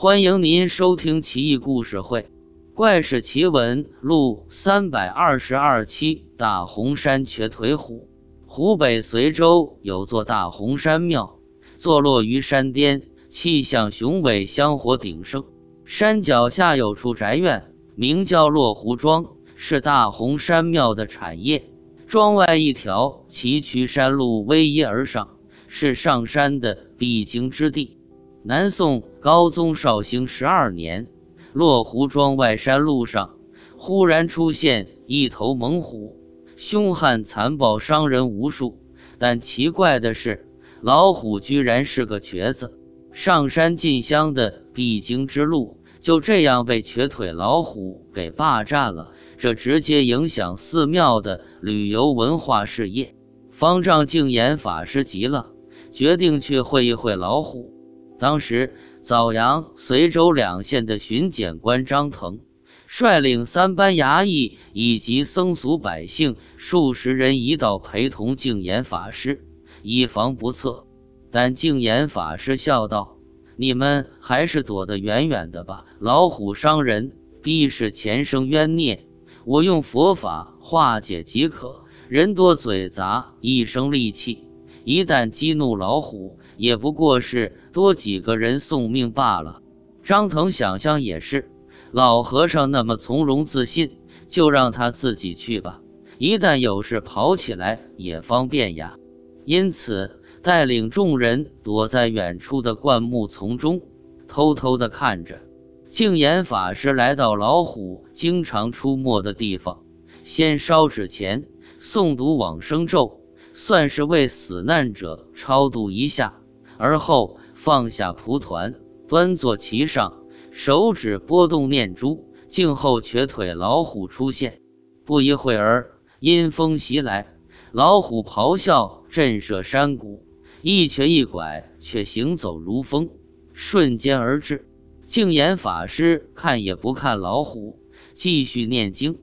欢迎您收听《奇异故事会·怪事奇闻录》三百二十二期。大红山瘸腿虎。湖北随州有座大红山庙，坐落于山巅，气象雄伟，香火鼎盛。山脚下有处宅院，名叫落湖庄，是大红山庙的产业。庄外一条崎岖山路逶迤而上，是上山的必经之地。南宋高宗绍兴十二年，落湖庄外山路上忽然出现一头猛虎，凶悍残暴，伤人无数。但奇怪的是，老虎居然是个瘸子。上山进香的必经之路就这样被瘸腿老虎给霸占了。这直接影响寺庙的旅游文化事业。方丈净言法师急了，决定去会一会老虎。当时，枣阳、随州两县的巡检官张腾率领三班衙役以及僧俗百姓数十人一道陪同净言法师，以防不测。但净言法师笑道：“你们还是躲得远远的吧，老虎伤人，必是前生冤孽。”我用佛法化解即可。人多嘴杂，一生戾气，一旦激怒老虎，也不过是多几个人送命罢了。张腾想想也是，老和尚那么从容自信，就让他自己去吧。一旦有事跑起来也方便呀。因此，带领众人躲在远处的灌木丛中，偷偷地看着。净言法师来到老虎经常出没的地方，先烧纸钱，诵读往生咒，算是为死难者超度一下。而后放下蒲团，端坐其上，手指拨动念珠，静候瘸腿老虎出现。不一会儿，阴风袭来，老虎咆哮，震慑山谷，一瘸一拐，却行走如风，瞬间而至。净言法师看也不看老虎，继续念经。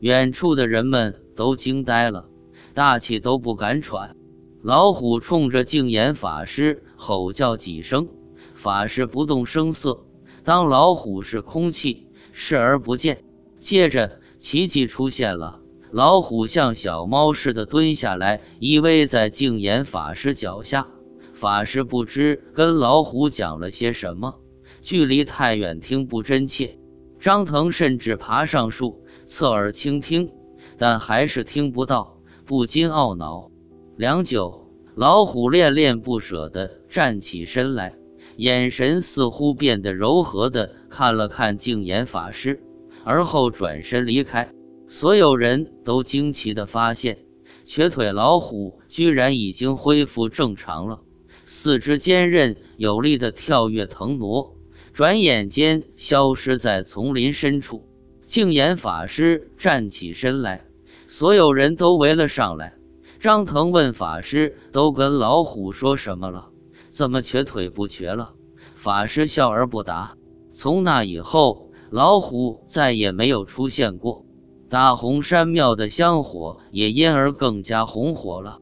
远处的人们都惊呆了，大气都不敢喘。老虎冲着净言法师吼叫几声，法师不动声色，当老虎是空气，视而不见。接着奇迹出现了，老虎像小猫似的蹲下来，依偎在净言法师脚下。法师不知跟老虎讲了些什么。距离太远，听不真切。张腾甚至爬上树，侧耳倾听，但还是听不到，不禁懊恼。良久，老虎恋恋不舍地站起身来，眼神似乎变得柔和地看了看净言法师，而后转身离开。所有人都惊奇地发现，瘸腿老虎居然已经恢复正常了，四肢坚韧有力地跳跃腾挪。转眼间消失在丛林深处。净言法师站起身来，所有人都围了上来。张腾问法师：“都跟老虎说什么了？怎么瘸腿不瘸了？”法师笑而不答。从那以后，老虎再也没有出现过。大红山庙的香火也因而更加红火了。